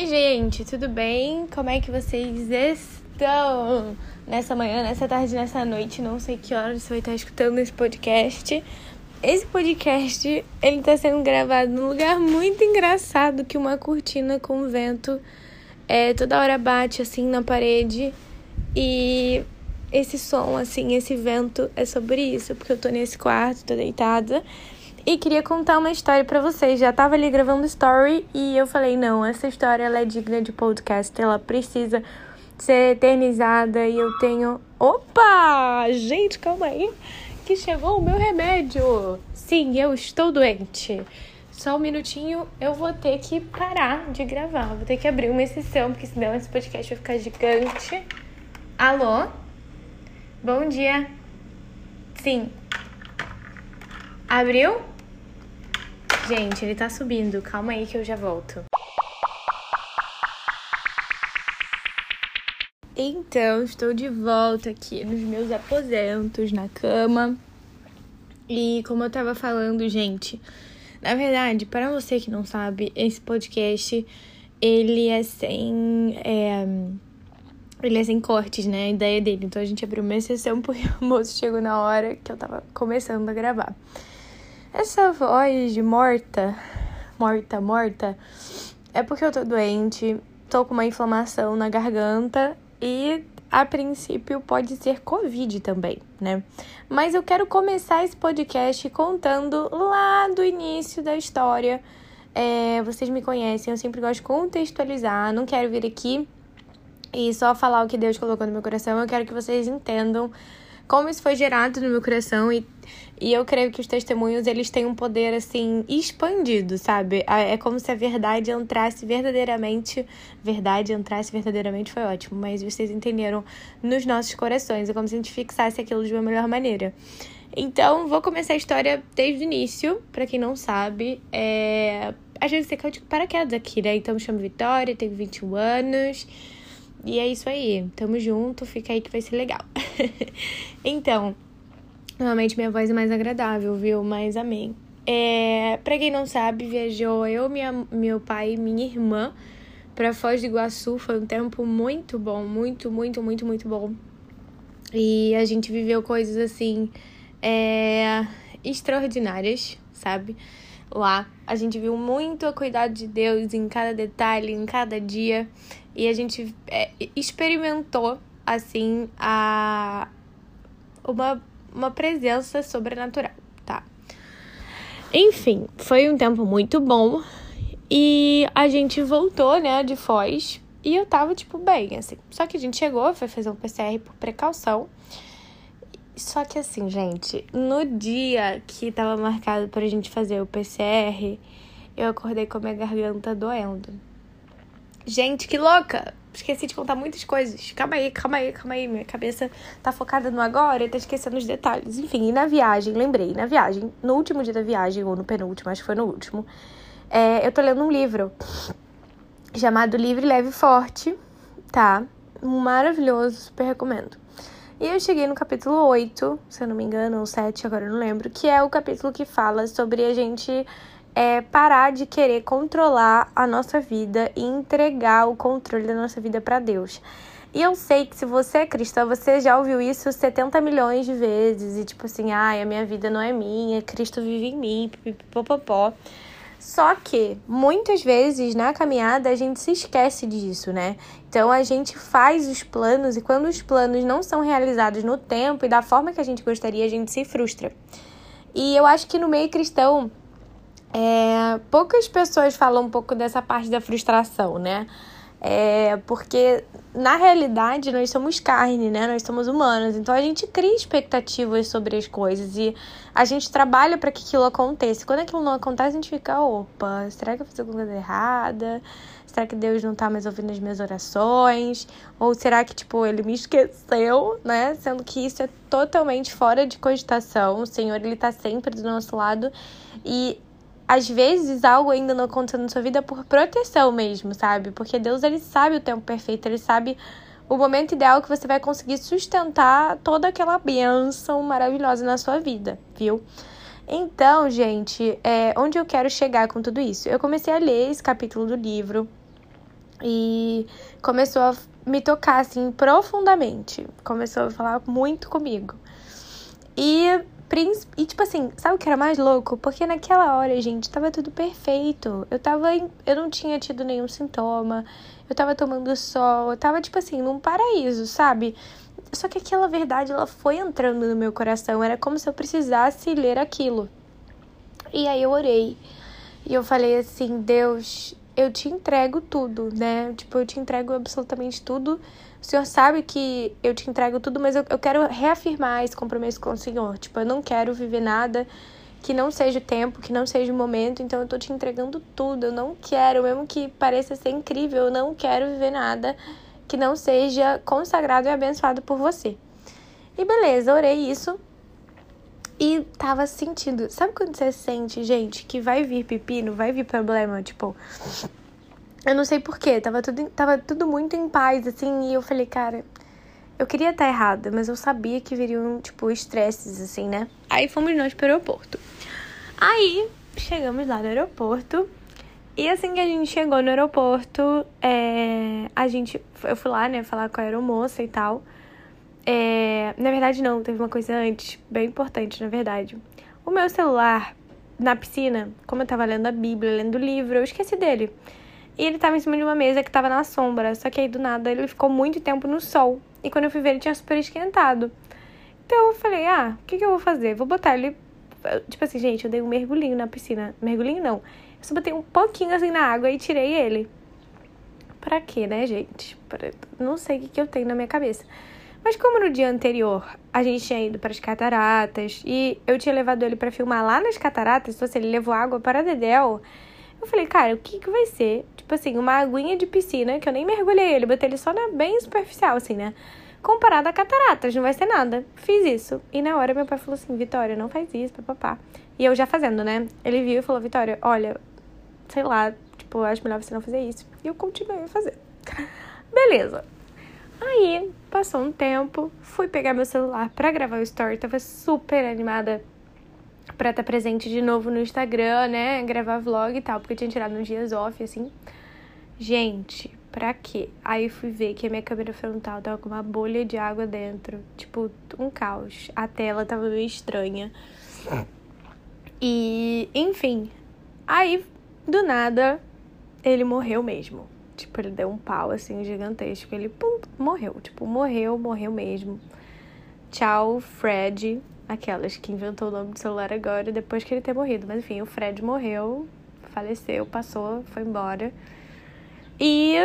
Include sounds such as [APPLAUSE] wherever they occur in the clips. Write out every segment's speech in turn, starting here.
Oi, gente, tudo bem? Como é que vocês estão nessa manhã, nessa tarde, nessa noite? Não sei que horas você vai estar escutando esse podcast. Esse podcast, ele tá sendo gravado num lugar muito engraçado que uma cortina com vento é, toda hora bate assim na parede e esse som, assim, esse vento é sobre isso, porque eu tô nesse quarto, tô deitada e queria contar uma história para vocês. Já tava ali gravando story e eu falei: não, essa história ela é digna de podcast, ela precisa ser eternizada e eu tenho. Opa! Gente, calma aí, que chegou o meu remédio. Sim, eu estou doente. Só um minutinho, eu vou ter que parar de gravar. Vou ter que abrir uma exceção, porque senão esse podcast vai ficar gigante. Alô? Bom dia. Sim. Abriu? Gente, ele tá subindo. Calma aí que eu já volto. Então, estou de volta aqui nos meus aposentos, na cama. E como eu tava falando, gente, na verdade, para você que não sabe, esse podcast ele é sem. É, ele é sem cortes, né? A ideia dele. Então a gente abriu uma exceção porque [LAUGHS] o moço chegou na hora que eu tava começando a gravar. Essa voz de morta, morta, morta, é porque eu tô doente, tô com uma inflamação na garganta e a princípio pode ser Covid também, né? Mas eu quero começar esse podcast contando lá do início da história. É, vocês me conhecem, eu sempre gosto de contextualizar, não quero vir aqui e só falar o que Deus colocou no meu coração, eu quero que vocês entendam como isso foi gerado no meu coração e, e eu creio que os testemunhos eles têm um poder assim expandido, sabe? É como se a verdade entrasse verdadeiramente, verdade entrasse verdadeiramente foi ótimo, mas vocês entenderam nos nossos corações, é como se a gente fixasse aquilo de uma melhor maneira. Então, vou começar a história desde o início, para quem não sabe, é... a gente tem que digo paraquedas aqui, né? Então, me chamo Vitória, tenho 21 anos. E é isso aí. Tamo junto, fica aí que vai ser legal. [LAUGHS] então, normalmente minha voz é mais agradável, viu? Mas amém. É, pra quem não sabe, viajou eu, minha, meu pai e minha irmã para Foz do Iguaçu. Foi um tempo muito bom, muito, muito, muito, muito bom. E a gente viveu coisas assim é, extraordinárias, sabe? Lá a gente viu muito a cuidado de Deus em cada detalhe, em cada dia. E a gente é, experimentou, assim, a uma, uma presença sobrenatural, tá? Enfim, foi um tempo muito bom. E a gente voltou, né, de Foz. E eu tava, tipo, bem, assim. Só que a gente chegou, foi fazer um PCR por precaução. Só que assim, gente, no dia que tava marcado pra gente fazer o PCR, eu acordei com a minha garganta doendo. Gente, que louca! Esqueci de contar muitas coisas. Calma aí, calma aí, calma aí. Minha cabeça tá focada no agora e tá esquecendo os detalhes. Enfim, e na viagem, lembrei, na viagem, no último dia da viagem, ou no penúltimo, acho que foi no último, é, eu tô lendo um livro chamado Livre, Leve e Forte, tá? Maravilhoso, super recomendo. E eu cheguei no capítulo 8, se eu não me engano, ou 7, agora eu não lembro, que é o capítulo que fala sobre a gente é parar de querer controlar a nossa vida e entregar o controle da nossa vida para Deus. E eu sei que se você é cristã, você já ouviu isso 70 milhões de vezes. E tipo assim, ai, a minha vida não é minha, Cristo vive em mim, pipipopopó. Só que muitas vezes na caminhada a gente se esquece disso, né? Então a gente faz os planos e quando os planos não são realizados no tempo e da forma que a gente gostaria, a gente se frustra. E eu acho que no meio cristão é, poucas pessoas falam um pouco dessa parte da frustração, né? É, porque na realidade nós somos carne, né? Nós somos humanos, então a gente cria expectativas sobre as coisas e a gente trabalha para que aquilo aconteça. Quando aquilo não acontece, a gente fica, opa, será que eu fiz alguma coisa errada? Será que Deus não tá mais ouvindo as minhas orações? Ou será que, tipo, ele me esqueceu, né? Sendo que isso é totalmente fora de cogitação. O Senhor, ele tá sempre do nosso lado e às vezes algo ainda não aconteceu na sua vida por proteção mesmo, sabe? Porque Deus ele sabe o tempo perfeito, ele sabe o momento ideal que você vai conseguir sustentar toda aquela bênção maravilhosa na sua vida, viu? Então, gente, é, onde eu quero chegar com tudo isso? Eu comecei a ler esse capítulo do livro E começou a me tocar assim profundamente. Começou a falar muito comigo. E, e tipo assim, sabe o que era mais louco? Porque naquela hora, gente, tava tudo perfeito. Eu tava. Eu não tinha tido nenhum sintoma. Eu tava tomando sol. Eu tava, tipo assim, num paraíso, sabe? Só que aquela verdade, ela foi entrando no meu coração. Era como se eu precisasse ler aquilo. E aí eu orei. E eu falei assim: Deus, eu te entrego tudo, né? Tipo, eu te entrego absolutamente tudo. O Senhor sabe que eu te entrego tudo, mas eu, eu quero reafirmar esse compromisso com o Senhor. Tipo, eu não quero viver nada que não seja o tempo, que não seja o momento, então eu tô te entregando tudo. Eu não quero, mesmo que pareça ser incrível, eu não quero viver nada que não seja consagrado e abençoado por você. E beleza, orei isso. E tava sentindo. Sabe quando você sente, gente, que vai vir pepino, vai vir problema? Tipo. Eu não sei porquê, tava tudo, tava tudo muito em paz, assim, e eu falei, cara, eu queria estar errada, mas eu sabia que viriam, tipo, estresses, assim, né? Aí fomos nós pro aeroporto. Aí, chegamos lá no aeroporto, e assim que a gente chegou no aeroporto, é, a gente, eu fui lá, né, falar com a aeromoça e tal. É, na verdade, não, teve uma coisa antes, bem importante, na verdade. O meu celular, na piscina, como eu tava lendo a Bíblia, lendo o livro, eu esqueci dele. E ele tava em cima de uma mesa que tava na sombra, só que aí do nada ele ficou muito tempo no sol. E quando eu fui ver, ele tinha super esquentado. Então eu falei, ah, o que, que eu vou fazer? Vou botar ele. Tipo assim, gente, eu dei um mergulhinho na piscina. Mergulhinho não. Eu só botei um pouquinho assim na água e tirei ele. Pra quê, né, gente? Pra... Não sei o que, que eu tenho na minha cabeça. Mas como no dia anterior a gente tinha ido para as cataratas e eu tinha levado ele para filmar lá nas cataratas, então assim, ele levou água para Dedéu, eu falei, cara, o que que vai ser? Tipo assim, uma aguinha de piscina, que eu nem mergulhei ele, botei ele só na bem superficial, assim, né? Comparado a cataratas, não vai ser nada. Fiz isso. E na hora meu pai falou assim, Vitória, não faz isso, papapá. E eu já fazendo, né? Ele viu e falou, Vitória, olha, sei lá, tipo, acho melhor você não fazer isso. E eu continuei a fazer. [LAUGHS] Beleza. Aí, passou um tempo, fui pegar meu celular para gravar o story, tava super animada pra estar tá presente de novo no Instagram, né? Gravar vlog e tal, porque eu tinha tirado uns dias off, assim. Gente, pra quê? Aí fui ver que a minha câmera frontal tava com uma bolha de água dentro. Tipo, um caos. A tela tava meio estranha. E, enfim. Aí, do nada, ele morreu mesmo. Tipo, ele deu um pau assim gigantesco. Ele pum, morreu. Tipo, morreu, morreu mesmo. Tchau, Fred. Aquelas que inventou o nome do celular agora depois que ele ter morrido. Mas enfim, o Fred morreu, faleceu, passou, foi embora. E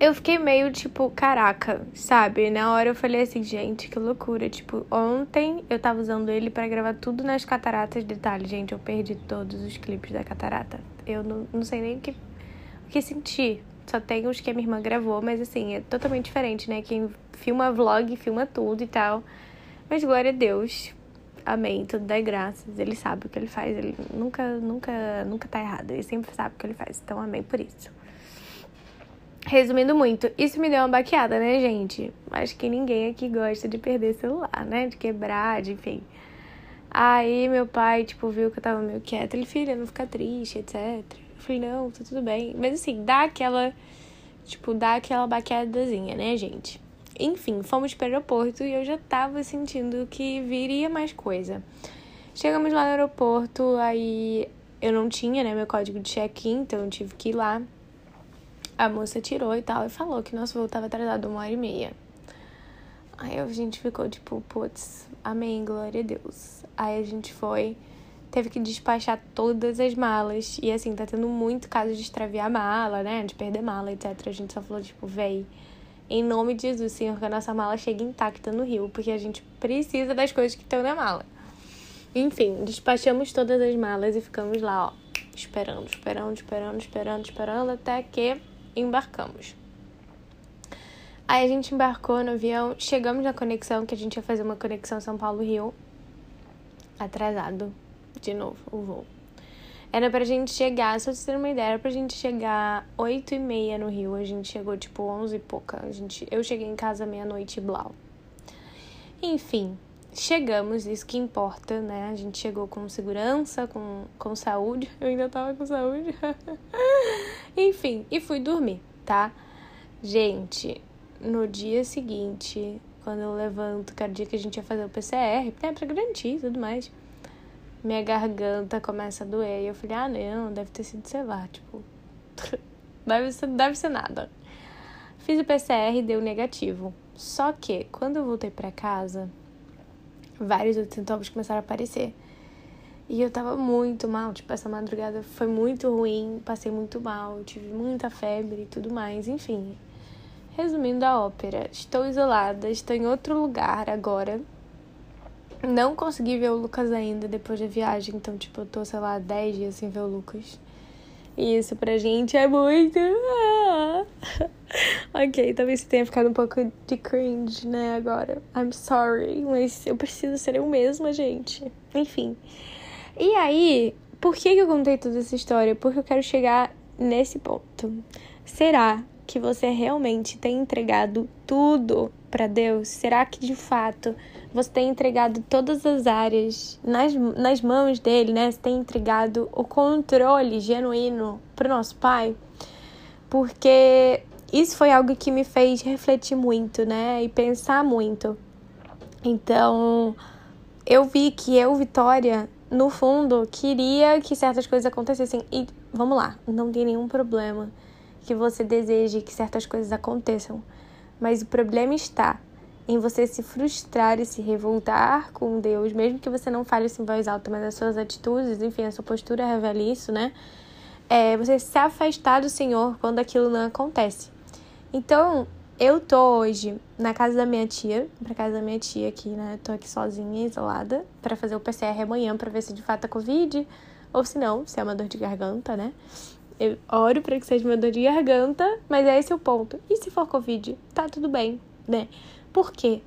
eu fiquei meio tipo, caraca, sabe? Na hora eu falei assim, gente, que loucura. Tipo, ontem eu tava usando ele para gravar tudo nas cataratas. Detalhe, gente, eu perdi todos os clipes da catarata. Eu não, não sei nem o que que senti. Só tem os que a minha irmã gravou, mas assim, é totalmente diferente, né? Quem filma vlog, filma tudo e tal. Mas glória a Deus. Amém. Tudo dá graças. Ele sabe o que ele faz. Ele nunca, nunca, nunca tá errado. Ele sempre sabe o que ele faz. Então, amém por isso. Resumindo muito, isso me deu uma baqueada, né, gente? Acho que ninguém aqui gosta de perder celular, né? De quebrar, de enfim. Aí meu pai, tipo, viu que eu tava meio quieta. Ele, filha, não fica triste, etc. Eu falei, não, tá tudo bem. Mas assim, dá aquela. Tipo, dá aquela baqueadazinha, né, gente? Enfim, fomos para o aeroporto e eu já tava sentindo que viria mais coisa. Chegamos lá no aeroporto, aí eu não tinha, né, meu código de check-in, então eu tive que ir lá. A moça tirou e tal e falou que nosso voo tava atrasado uma hora e meia. Aí a gente ficou tipo, putz, amém, glória a Deus. Aí a gente foi teve que despachar todas as malas. E assim, tá tendo muito caso de extraviar mala, né? De perder mala, etc. A gente só falou, tipo, véi, em nome de Jesus, Senhor, que a nossa mala chegue intacta no Rio, porque a gente precisa das coisas que estão na mala. Enfim, despachamos todas as malas e ficamos lá, ó, esperando, esperando, esperando, esperando, esperando, até que embarcamos. Aí a gente embarcou no avião, chegamos na conexão, que a gente ia fazer uma conexão São Paulo-Rio, atrasado, de novo o voo. Era pra gente chegar, só pra ter uma ideia, era pra gente chegar 8 e meia no Rio. A gente chegou tipo 11 e pouca. A gente, eu cheguei em casa meia-noite blau. Enfim, chegamos, isso que importa, né? A gente chegou com segurança, com, com saúde. [LAUGHS] Eu ainda tava com saúde. [LAUGHS] Enfim, e fui dormir, tá? Gente, no dia seguinte, quando eu levanto, que era dia que a gente ia fazer o PCR, né, pra garantir e tudo mais, minha garganta começa a doer. E eu falei, ah, não, deve ter sido, sei lá, tipo, [LAUGHS] deve ser, deve ser nada. Fiz o PCR e deu negativo. Só que, quando eu voltei para casa, vários outros sintomas começaram a aparecer. E eu tava muito mal, tipo, essa madrugada foi muito ruim, passei muito mal, tive muita febre e tudo mais, enfim. Resumindo a ópera, estou isolada, estou em outro lugar agora. Não consegui ver o Lucas ainda depois da viagem, então, tipo, eu tô, sei lá, 10 dias sem ver o Lucas. E isso pra gente é muito. Ah. [LAUGHS] ok, talvez você tenha ficado um pouco de cringe, né, agora. I'm sorry, mas eu preciso ser eu mesma, gente. Enfim. E aí, por que, que eu contei toda essa história? Porque eu quero chegar nesse ponto. Será que você realmente tem entregado tudo para Deus? Será que de fato você tem entregado todas as áreas nas, nas mãos dele, né? Você tem entregado o controle genuíno para o nosso Pai? Porque isso foi algo que me fez refletir muito, né? E pensar muito. Então, eu vi que eu, Vitória, no fundo, queria que certas coisas acontecessem. E vamos lá, não tem nenhum problema que você deseje que certas coisas aconteçam. Mas o problema está em você se frustrar e se revoltar com Deus, mesmo que você não fale isso em voz alta, mas as suas atitudes, enfim, a sua postura revela isso, né? É você se afastar do Senhor quando aquilo não acontece. Então, eu tô hoje na casa da minha tia, pra casa da minha tia aqui, né? Tô aqui sozinha, isolada, para fazer o PCR amanhã para ver se de fato é Covid ou se não, se é uma dor de garganta, né? Eu oro para que seja uma dor de garganta, mas é esse o ponto. E se for Covid, tá tudo bem, né? Por quê?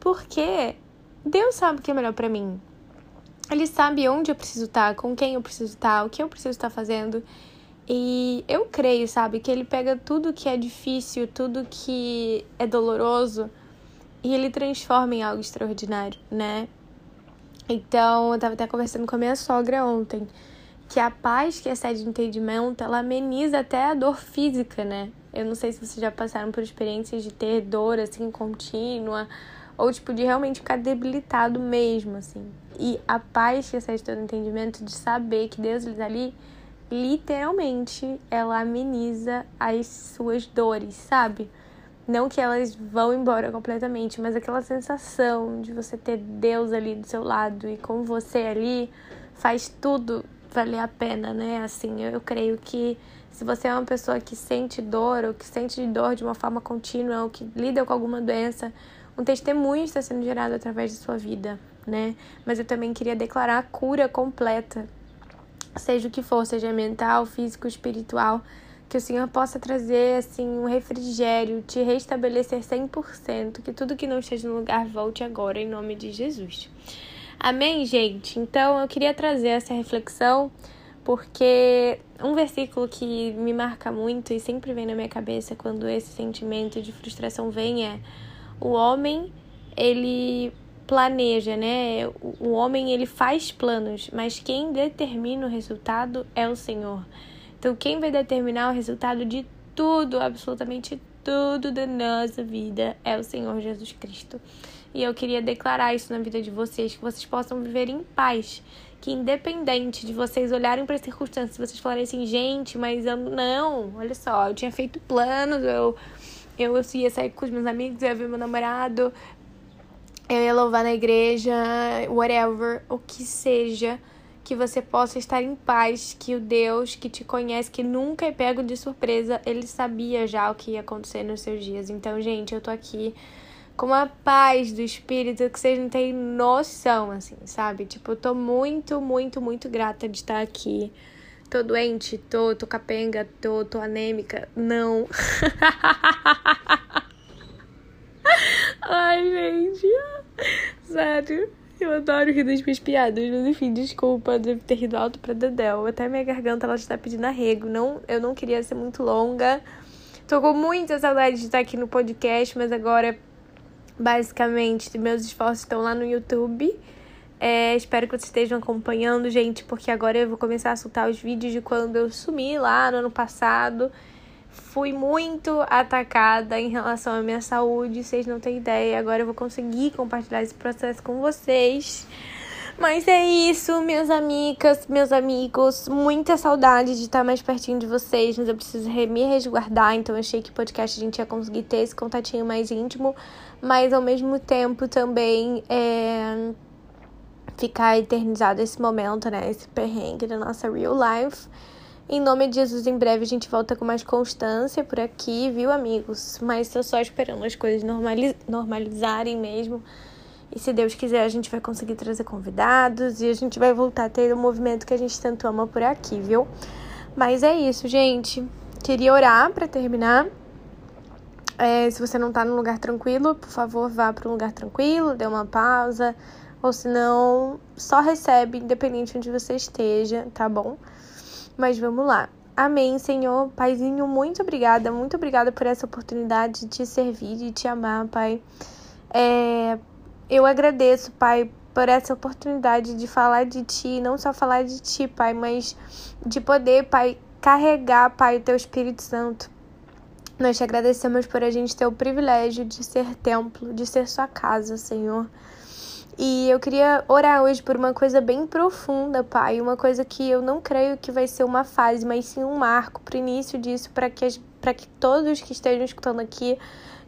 Porque Deus sabe o que é melhor para mim. Ele sabe onde eu preciso estar, com quem eu preciso estar, o que eu preciso estar fazendo. E eu creio, sabe, que ele pega tudo que é difícil, tudo que é doloroso e ele transforma em algo extraordinário, né? Então, eu tava até conversando com a minha sogra ontem, que a paz que excede entendimento, ela ameniza até a dor física, né? Eu não sei se vocês já passaram por experiências de ter dor, assim, contínua, ou, tipo, de realmente ficar debilitado mesmo, assim. E a paz que excede todo entendimento de saber que Deus está ali literalmente ela ameniza as suas dores, sabe? Não que elas vão embora completamente, mas aquela sensação de você ter Deus ali do seu lado e com você ali faz tudo valer a pena, né? Assim, eu, eu creio que se você é uma pessoa que sente dor ou que sente dor de uma forma contínua ou que lida com alguma doença, um testemunho está sendo gerado através de sua vida, né? Mas eu também queria declarar a cura completa seja o que for, seja mental, físico, espiritual, que o Senhor possa trazer assim um refrigério, te restabelecer 100%, que tudo que não esteja no lugar volte agora em nome de Jesus. Amém, gente. Então eu queria trazer essa reflexão porque um versículo que me marca muito e sempre vem na minha cabeça quando esse sentimento de frustração vem é: o homem ele planeja, né? O homem ele faz planos, mas quem determina o resultado é o Senhor. Então, quem vai determinar o resultado de tudo, absolutamente tudo da nossa vida é o Senhor Jesus Cristo. E eu queria declarar isso na vida de vocês, que vocês possam viver em paz, que independente de vocês olharem para as circunstâncias, vocês falarem assim, gente, mas eu não, olha só, eu tinha feito planos, eu eu ia sair com os meus amigos, eu ia ver meu namorado, eu ia louvar na igreja, whatever, o que seja, que você possa estar em paz, que o Deus que te conhece, que nunca é pego de surpresa, ele sabia já o que ia acontecer nos seus dias. Então, gente, eu tô aqui com a paz do espírito que vocês não têm noção, assim, sabe? Tipo, eu tô muito, muito, muito grata de estar aqui. Tô doente, tô, tô capenga, tô, tô anêmica. Não. [LAUGHS] Ai, gente. Sério. Eu adoro rir das minhas piadas, mas enfim, desculpa, devo ter rido alto pra Dedel. Até minha garganta ela está pedindo arrego. Não, eu não queria ser muito longa. Tô com muita saudade de estar aqui no podcast, mas agora, basicamente, meus esforços estão lá no YouTube, É, espero que vocês estejam acompanhando, gente, porque agora eu vou começar a soltar os vídeos de quando eu sumi lá no ano passado. Fui muito atacada em relação à minha saúde, vocês não têm ideia. Agora eu vou conseguir compartilhar esse processo com vocês. Mas é isso, minhas amigas, meus amigos. Muita saudade de estar mais pertinho de vocês, mas eu preciso me resguardar. Então achei que podcast a gente ia conseguir ter esse contatinho mais íntimo, mas ao mesmo tempo também é, ficar eternizado esse momento, né? Esse perrengue da nossa real life. Em nome de Jesus, em breve a gente volta com mais constância por aqui, viu, amigos? Mas tô só esperando as coisas normaliz normalizarem mesmo. E se Deus quiser, a gente vai conseguir trazer convidados e a gente vai voltar a ter o movimento que a gente tanto ama por aqui, viu? Mas é isso, gente. Queria orar para terminar. É, se você não tá num lugar tranquilo, por favor, vá para um lugar tranquilo, dê uma pausa. Ou se não, só recebe, independente de onde você esteja, tá bom? Mas vamos lá. Amém, Senhor. Paizinho, muito obrigada. Muito obrigada por essa oportunidade de te servir, de te amar, Pai. É, eu agradeço, Pai, por essa oportunidade de falar de Ti, não só falar de Ti, Pai, mas de poder, Pai, carregar, Pai, o Teu Espírito Santo. Nós te agradecemos por a gente ter o privilégio de ser templo, de ser Sua casa, Senhor. E eu queria orar hoje por uma coisa bem profunda, Pai, uma coisa que eu não creio que vai ser uma fase, mas sim um marco para o início disso, para que, que todos que estejam escutando aqui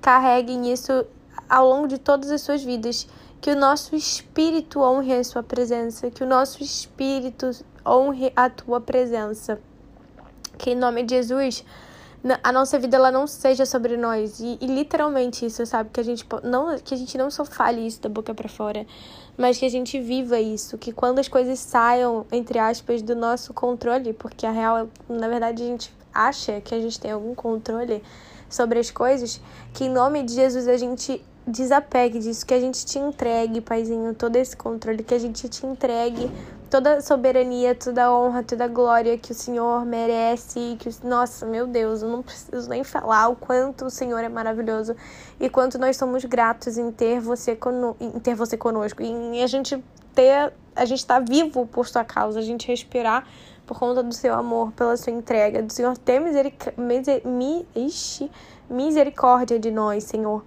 carreguem isso ao longo de todas as suas vidas. Que o nosso espírito honre a sua presença, que o nosso espírito honre a tua presença. Que em nome de Jesus a nossa vida ela não seja sobre nós e, e, literalmente isso sabe que a gente não que a gente não só fale isso da boca para fora mas que a gente viva isso que quando as coisas saiam entre aspas do nosso controle porque a real na verdade a gente acha que a gente tem algum controle sobre as coisas que em nome de Jesus a gente desapegue disso, que a gente te entregue, Paizinho, todo esse controle, que a gente te entregue toda a soberania, toda a honra, toda a glória que o Senhor merece, que nossa, meu Deus, eu não preciso nem falar o quanto o Senhor é maravilhoso e quanto nós somos gratos em ter você cono em ter você conosco, em a gente ter, a gente estar tá vivo por sua causa, a gente respirar por conta do seu amor, pela sua entrega, do Senhor ter miseric miser misericórdia de nós, Senhor.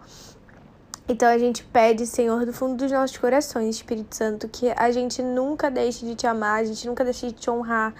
Então a gente pede, Senhor, do fundo dos nossos corações, Espírito Santo, que a gente nunca deixe de te amar, a gente nunca deixe de te honrar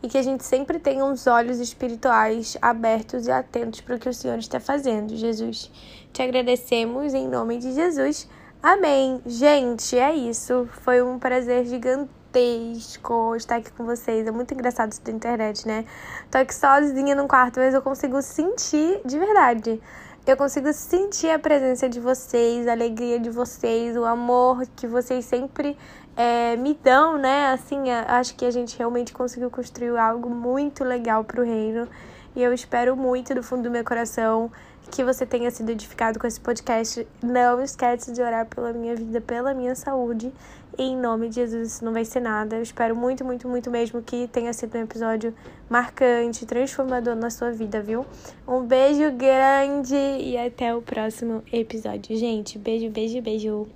e que a gente sempre tenha uns olhos espirituais abertos e atentos para o que o Senhor está fazendo, Jesus. Te agradecemos em nome de Jesus. Amém. Gente, é isso. Foi um prazer gigantesco estar aqui com vocês. É muito engraçado isso da internet, né? Tô aqui sozinha no quarto, mas eu consigo sentir de verdade eu consigo sentir a presença de vocês, a alegria de vocês, o amor que vocês sempre é, me dão, né? Assim, acho que a gente realmente conseguiu construir algo muito legal para o reino. E eu espero muito do fundo do meu coração que você tenha sido edificado com esse podcast. Não esquece de orar pela minha vida, pela minha saúde. E em nome de Jesus, isso não vai ser nada. Eu espero muito, muito, muito mesmo que tenha sido um episódio marcante, transformador na sua vida, viu? Um beijo grande e até o próximo episódio, gente. Beijo, beijo, beijo.